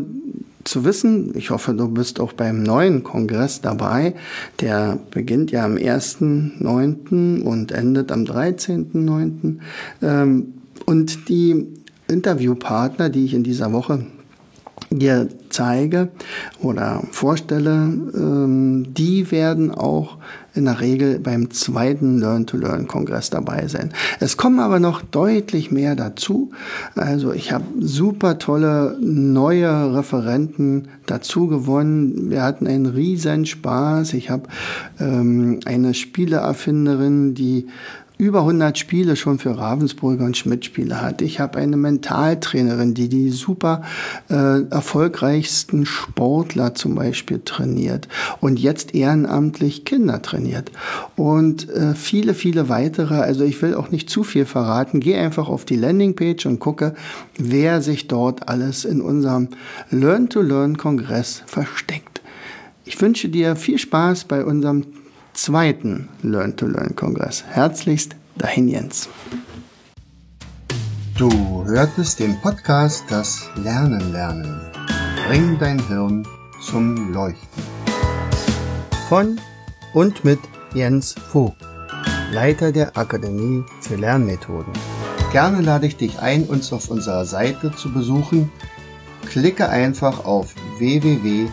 zu wissen. Ich hoffe, du bist auch beim neuen Kongress dabei. Der beginnt ja am 1.9. und endet am 13.9. Ähm, und die Interviewpartner, die ich in dieser Woche dir zeige oder vorstelle, ähm, die werden auch in der Regel beim zweiten Learn-to-Learn-Kongress dabei sein. Es kommen aber noch deutlich mehr dazu. Also ich habe super tolle neue Referenten dazu gewonnen. Wir hatten einen riesen Spaß. Ich habe ähm, eine Spieleerfinderin, die über 100 Spiele schon für Ravensburger und Schmidt-Spiele hat. Ich habe eine Mentaltrainerin, die die super äh, erfolgreichsten Sportler zum Beispiel trainiert und jetzt ehrenamtlich Kinder trainiert. Und äh, viele, viele weitere. Also ich will auch nicht zu viel verraten. Geh einfach auf die Landingpage und gucke, wer sich dort alles in unserem Learn-to-Learn-Kongress versteckt. Ich wünsche dir viel Spaß bei unserem zweiten Learn-to-Learn-Kongress. Herzlichst, dahin Jens. Du hörtest den Podcast Das Lernen lernen. Bring dein Hirn zum Leuchten. Von und mit Jens Vogt, Leiter der Akademie für Lernmethoden. Gerne lade ich dich ein, uns auf unserer Seite zu besuchen. Klicke einfach auf www.afl-jv.de